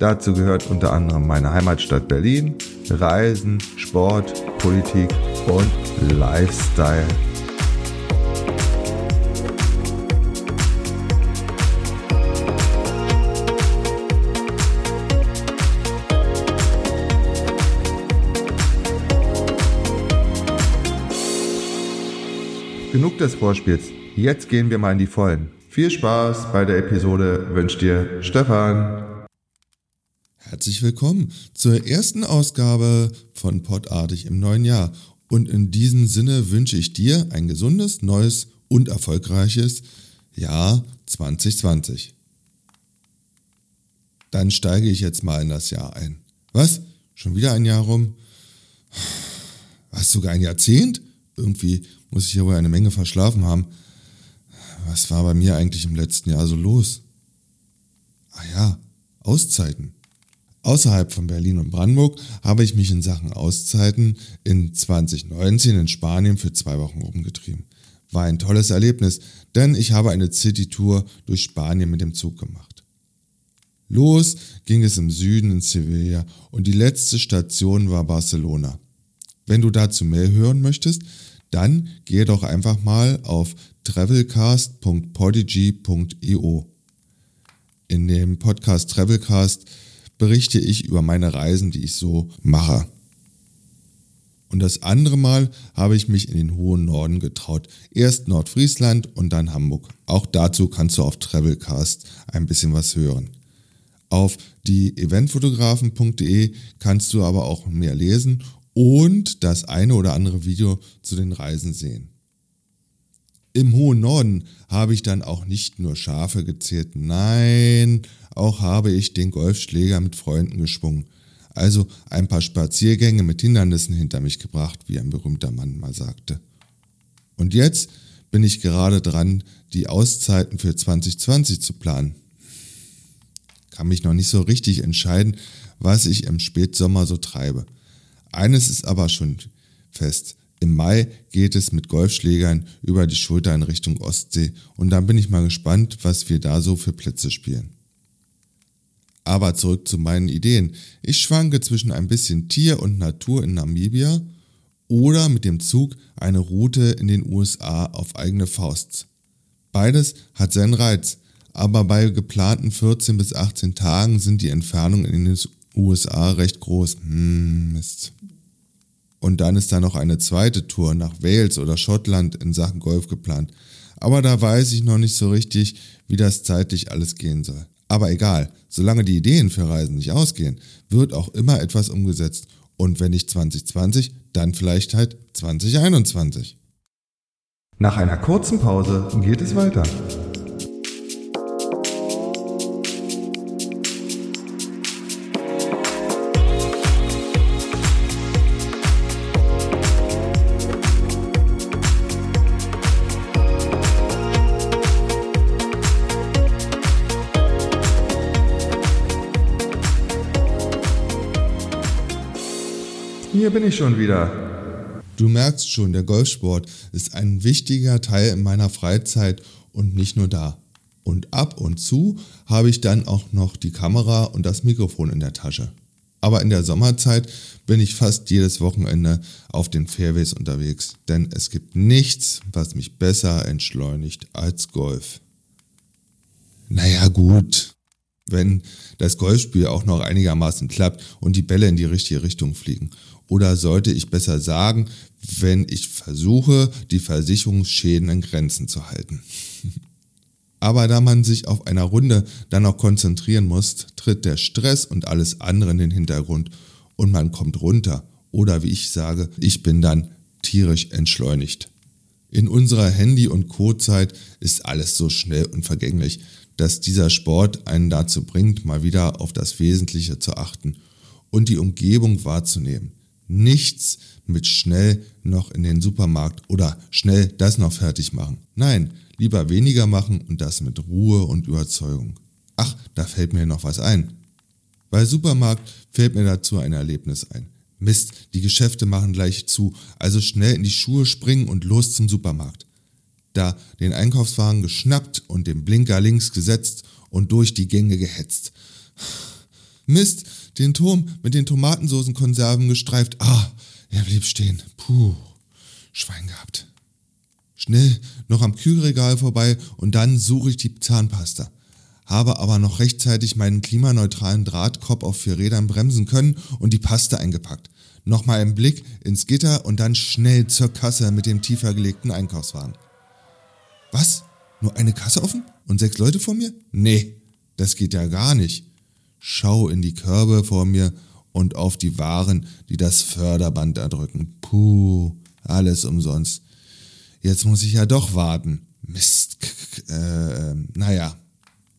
Dazu gehört unter anderem meine Heimatstadt Berlin, Reisen, Sport, Politik und Lifestyle. Genug des Vorspiels. Jetzt gehen wir mal in die Vollen. Viel Spaß bei der Episode wünscht dir Stefan. Herzlich willkommen zur ersten Ausgabe von Podartig im neuen Jahr. Und in diesem Sinne wünsche ich dir ein gesundes, neues und erfolgreiches Jahr 2020. Dann steige ich jetzt mal in das Jahr ein. Was? Schon wieder ein Jahr rum? Was, sogar ein Jahrzehnt? Irgendwie muss ich ja wohl eine Menge verschlafen haben. Was war bei mir eigentlich im letzten Jahr so los? Ah ja, Auszeiten. Außerhalb von Berlin und Brandenburg habe ich mich in Sachen Auszeiten in 2019 in Spanien für zwei Wochen rumgetrieben. War ein tolles Erlebnis, denn ich habe eine City-Tour durch Spanien mit dem Zug gemacht. Los ging es im Süden in Sevilla und die letzte Station war Barcelona. Wenn du dazu mehr hören möchtest, dann gehe doch einfach mal auf travelcast.podigy.io. In dem Podcast Travelcast berichte ich über meine Reisen, die ich so mache. Und das andere Mal habe ich mich in den hohen Norden getraut. Erst Nordfriesland und dann Hamburg. Auch dazu kannst du auf Travelcast ein bisschen was hören. Auf die eventfotografen.de kannst du aber auch mehr lesen und das eine oder andere Video zu den Reisen sehen. Im hohen Norden habe ich dann auch nicht nur Schafe gezählt, nein, auch habe ich den Golfschläger mit Freunden geschwungen. Also ein paar Spaziergänge mit Hindernissen hinter mich gebracht, wie ein berühmter Mann mal sagte. Und jetzt bin ich gerade dran, die Auszeiten für 2020 zu planen. Kann mich noch nicht so richtig entscheiden, was ich im Spätsommer so treibe. Eines ist aber schon fest. Im Mai geht es mit Golfschlägern über die Schulter in Richtung Ostsee und dann bin ich mal gespannt, was wir da so für Plätze spielen. Aber zurück zu meinen Ideen. Ich schwanke zwischen ein bisschen Tier und Natur in Namibia oder mit dem Zug eine Route in den USA auf eigene Faust. Beides hat seinen Reiz, aber bei geplanten 14 bis 18 Tagen sind die Entfernungen in den USA recht groß. Hm, Mist. Und dann ist da noch eine zweite Tour nach Wales oder Schottland in Sachen Golf geplant. Aber da weiß ich noch nicht so richtig, wie das zeitlich alles gehen soll. Aber egal, solange die Ideen für Reisen nicht ausgehen, wird auch immer etwas umgesetzt. Und wenn nicht 2020, dann vielleicht halt 2021. Nach einer kurzen Pause geht es weiter. Hier bin ich schon wieder. Du merkst schon, der Golfsport ist ein wichtiger Teil in meiner Freizeit und nicht nur da. Und ab und zu habe ich dann auch noch die Kamera und das Mikrofon in der Tasche. Aber in der Sommerzeit bin ich fast jedes Wochenende auf den Fairways unterwegs, denn es gibt nichts, was mich besser entschleunigt als Golf. Naja gut, wenn das Golfspiel auch noch einigermaßen klappt und die Bälle in die richtige Richtung fliegen. Oder sollte ich besser sagen, wenn ich versuche, die Versicherungsschäden in Grenzen zu halten. Aber da man sich auf einer Runde dann auch konzentrieren muss, tritt der Stress und alles andere in den Hintergrund und man kommt runter. Oder wie ich sage, ich bin dann tierisch entschleunigt. In unserer Handy- und Co-Zeit ist alles so schnell und vergänglich, dass dieser Sport einen dazu bringt, mal wieder auf das Wesentliche zu achten und die Umgebung wahrzunehmen. Nichts mit schnell noch in den Supermarkt oder schnell das noch fertig machen. Nein, lieber weniger machen und das mit Ruhe und Überzeugung. Ach, da fällt mir noch was ein. Bei Supermarkt fällt mir dazu ein Erlebnis ein. Mist, die Geschäfte machen gleich zu, also schnell in die Schuhe springen und los zum Supermarkt. Da den Einkaufswagen geschnappt und den Blinker links gesetzt und durch die Gänge gehetzt. Mist, den Turm mit den Tomatensoßenkonserven gestreift. Ah, er blieb stehen. Puh, Schwein gehabt. Schnell noch am Kühlregal vorbei und dann suche ich die Zahnpasta. Habe aber noch rechtzeitig meinen klimaneutralen Drahtkorb auf vier Rädern bremsen können und die Paste eingepackt. Nochmal ein Blick ins Gitter und dann schnell zur Kasse mit dem tiefer gelegten Einkaufswagen. Was? Nur eine Kasse offen? Und sechs Leute vor mir? Nee, das geht ja gar nicht. Schau in die Körbe vor mir und auf die Waren, die das Förderband erdrücken. Puh, alles umsonst. Jetzt muss ich ja doch warten. Mist. Äh, naja.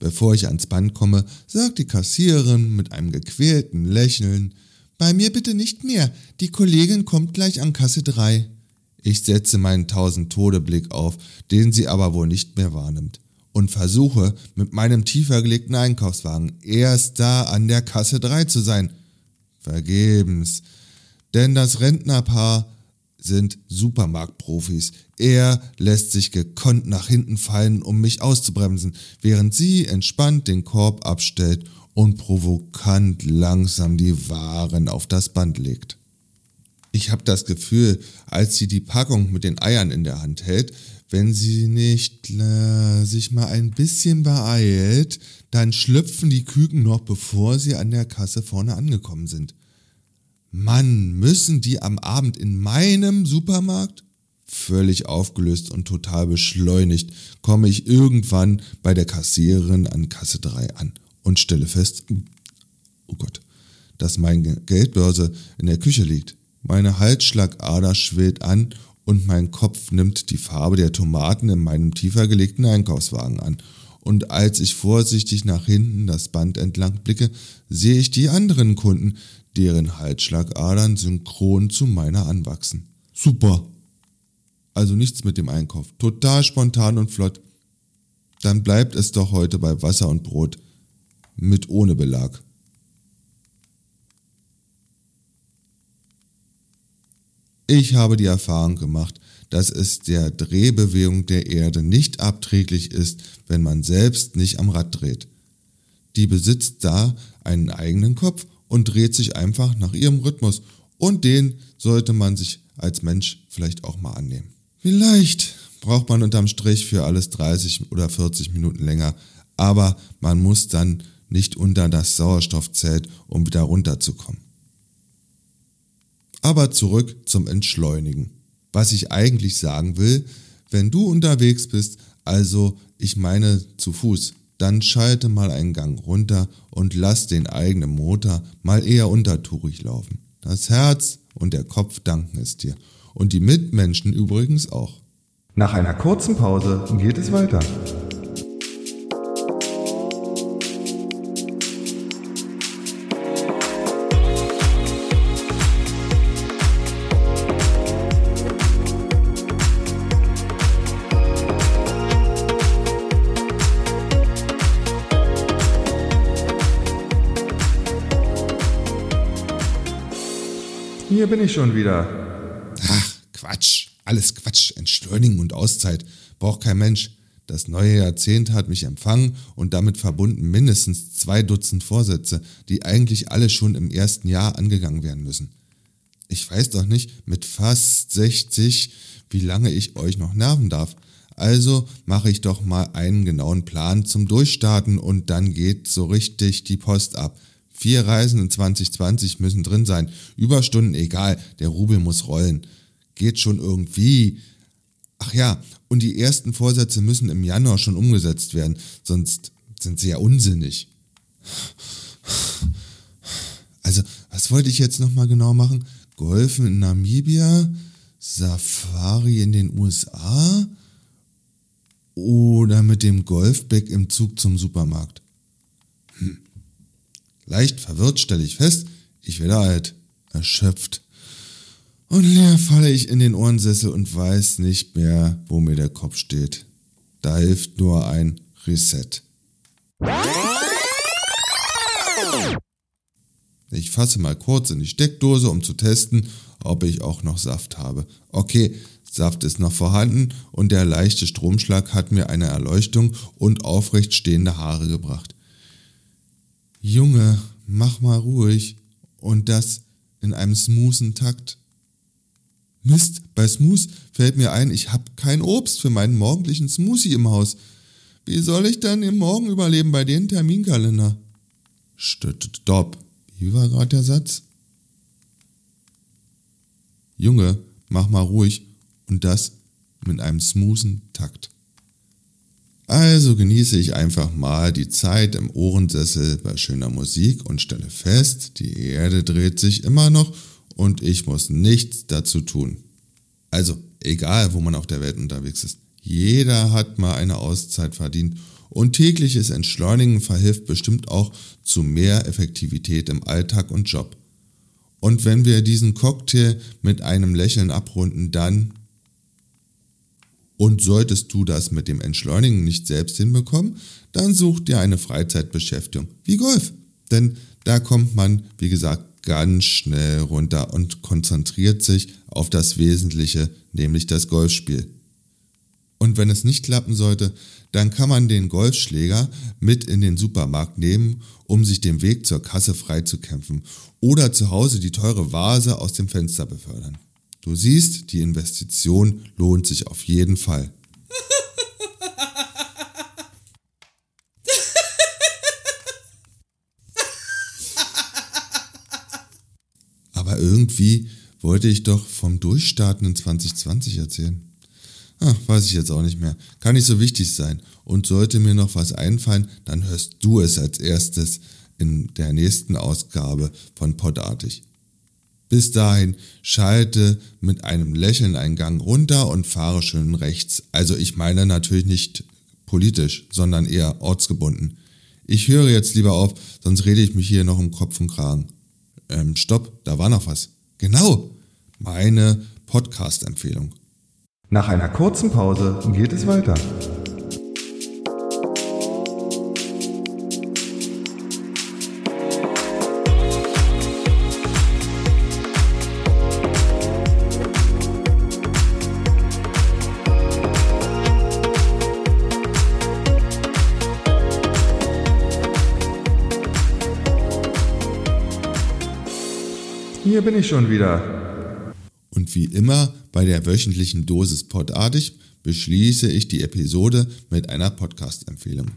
Bevor ich ans Band komme, sagt die Kassiererin mit einem gequälten Lächeln, bei mir bitte nicht mehr, die Kollegin kommt gleich an Kasse 3. Ich setze meinen tausend-Tode-Blick auf, den sie aber wohl nicht mehr wahrnimmt, und versuche, mit meinem tiefer gelegten Einkaufswagen erst da an der Kasse 3 zu sein. Vergebens. Denn das Rentnerpaar sind Supermarktprofis. Er lässt sich gekonnt nach hinten fallen, um mich auszubremsen, während sie entspannt den Korb abstellt und provokant langsam die Waren auf das Band legt. Ich habe das Gefühl, als sie die Packung mit den Eiern in der Hand hält, wenn sie nicht äh, sich mal ein bisschen beeilt, dann schlüpfen die Küken noch, bevor sie an der Kasse vorne angekommen sind. Mann, müssen die am Abend in meinem Supermarkt? Völlig aufgelöst und total beschleunigt komme ich irgendwann bei der Kassiererin an Kasse 3 an und stelle fest, oh Gott, dass meine Geldbörse in der Küche liegt. Meine Halsschlagader schwillt an und mein Kopf nimmt die Farbe der Tomaten in meinem tiefer gelegten Einkaufswagen an. Und als ich vorsichtig nach hinten das Band entlang blicke, sehe ich die anderen Kunden, deren Halsschlagadern synchron zu meiner anwachsen. Super. Also nichts mit dem Einkauf. Total spontan und flott. Dann bleibt es doch heute bei Wasser und Brot. Mit ohne Belag. Ich habe die Erfahrung gemacht, dass es der Drehbewegung der Erde nicht abträglich ist, wenn man selbst nicht am Rad dreht. Die besitzt da einen eigenen Kopf und dreht sich einfach nach ihrem Rhythmus und den sollte man sich als Mensch vielleicht auch mal annehmen. Vielleicht braucht man unterm Strich für alles 30 oder 40 Minuten länger, aber man muss dann nicht unter das Sauerstoffzelt, um wieder runterzukommen. Aber zurück zum Entschleunigen. Was ich eigentlich sagen will, wenn du unterwegs bist, also ich meine zu Fuß, dann schalte mal einen Gang runter und lass den eigenen Motor mal eher untertourig laufen. Das Herz und der Kopf danken es dir. Und die Mitmenschen übrigens auch. Nach einer kurzen Pause geht es weiter. Hier bin ich schon wieder. Ach, Quatsch. Alles Quatsch. Entschleunigen und Auszeit. Braucht kein Mensch. Das neue Jahrzehnt hat mich empfangen und damit verbunden mindestens zwei Dutzend Vorsätze, die eigentlich alle schon im ersten Jahr angegangen werden müssen. Ich weiß doch nicht, mit fast 60, wie lange ich euch noch nerven darf. Also mache ich doch mal einen genauen Plan zum Durchstarten und dann geht so richtig die Post ab. Vier Reisen in 2020 müssen drin sein. Überstunden egal, der Rubel muss rollen. Geht schon irgendwie. Ach ja, und die ersten Vorsätze müssen im Januar schon umgesetzt werden, sonst sind sie ja unsinnig. Also, was wollte ich jetzt nochmal genau machen? Golfen in Namibia? Safari in den USA? Oder mit dem Golfback im Zug zum Supermarkt? Leicht verwirrt stelle ich fest, Ich werde alt, erschöpft. Und leer falle ich in den Ohrensessel und weiß nicht mehr, wo mir der Kopf steht. Da hilft nur ein Reset. Ich fasse mal kurz in die Steckdose, um zu testen, ob ich auch noch Saft habe. Okay, Saft ist noch vorhanden und der leichte Stromschlag hat mir eine Erleuchtung und aufrecht stehende Haare gebracht. Junge, mach mal ruhig und das in einem smoothen Takt. Mist, bei Smooth fällt mir ein, ich habe kein Obst für meinen morgendlichen Smoothie im Haus. Wie soll ich dann im Morgen überleben bei dem Terminkalender? Stopp. Wie war gerade der Satz? Junge, mach mal ruhig und das mit einem smoothen Takt. Also genieße ich einfach mal die Zeit im Ohrensessel bei schöner Musik und stelle fest, die Erde dreht sich immer noch und ich muss nichts dazu tun. Also, egal wo man auf der Welt unterwegs ist, jeder hat mal eine Auszeit verdient und tägliches Entschleunigen verhilft bestimmt auch zu mehr Effektivität im Alltag und Job. Und wenn wir diesen Cocktail mit einem Lächeln abrunden, dann und solltest du das mit dem Entschleunigen nicht selbst hinbekommen, dann such dir eine Freizeitbeschäftigung, wie Golf. Denn da kommt man, wie gesagt, ganz schnell runter und konzentriert sich auf das Wesentliche, nämlich das Golfspiel. Und wenn es nicht klappen sollte, dann kann man den Golfschläger mit in den Supermarkt nehmen, um sich den Weg zur Kasse freizukämpfen oder zu Hause die teure Vase aus dem Fenster befördern. Du siehst, die Investition lohnt sich auf jeden Fall. Aber irgendwie wollte ich doch vom Durchstarten in 2020 erzählen. Ach, weiß ich jetzt auch nicht mehr. Kann nicht so wichtig sein. Und sollte mir noch was einfallen, dann hörst du es als erstes in der nächsten Ausgabe von Podartig. Bis dahin schalte mit einem Lächeln einen Gang runter und fahre schön rechts. Also ich meine natürlich nicht politisch, sondern eher ortsgebunden. Ich höre jetzt lieber auf, sonst rede ich mich hier noch im Kopf und Kragen. Ähm, stopp, da war noch was. Genau, meine Podcast-Empfehlung. Nach einer kurzen Pause geht es weiter. Hier bin ich schon wieder. Und wie immer bei der wöchentlichen Dosis Podartig beschließe ich die Episode mit einer Podcast-Empfehlung.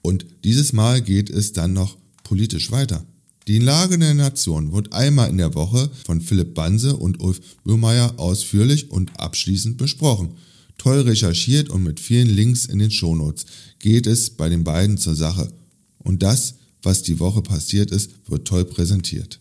Und dieses Mal geht es dann noch politisch weiter. Die Lage der Nation wird einmal in der Woche von Philipp Banse und Ulf Böhmeier ausführlich und abschließend besprochen. Toll recherchiert und mit vielen Links in den Shownotes geht es bei den beiden zur Sache. Und das, was die Woche passiert ist, wird toll präsentiert.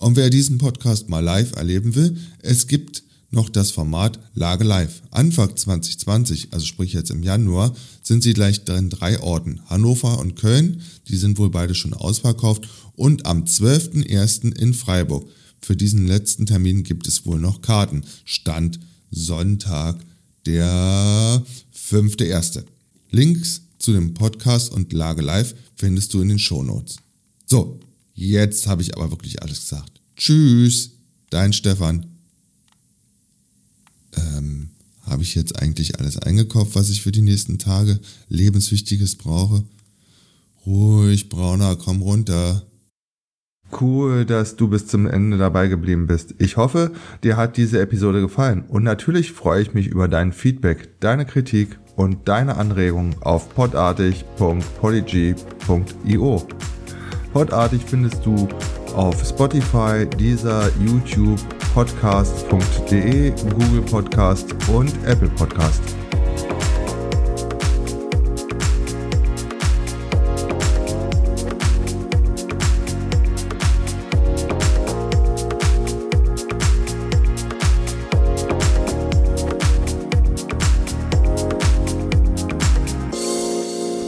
Und wer diesen Podcast mal live erleben will, es gibt noch das Format Lage Live. Anfang 2020, also sprich jetzt im Januar, sind sie gleich in drei Orten. Hannover und Köln, die sind wohl beide schon ausverkauft. Und am 12.01. in Freiburg. Für diesen letzten Termin gibt es wohl noch Karten. Stand Sonntag, der 5.01. Links zu dem Podcast und Lage Live findest du in den Shownotes. So, Jetzt habe ich aber wirklich alles gesagt. Tschüss, dein Stefan. Ähm, habe ich jetzt eigentlich alles eingekauft, was ich für die nächsten Tage lebenswichtiges brauche? Ruhig, Brauner, komm runter. Cool, dass du bis zum Ende dabei geblieben bist. Ich hoffe, dir hat diese Episode gefallen und natürlich freue ich mich über dein Feedback, deine Kritik und deine Anregungen auf podartig.polyg.io. Podartig findest du auf Spotify, dieser YouTube, podcast.de, Google Podcast und Apple Podcast.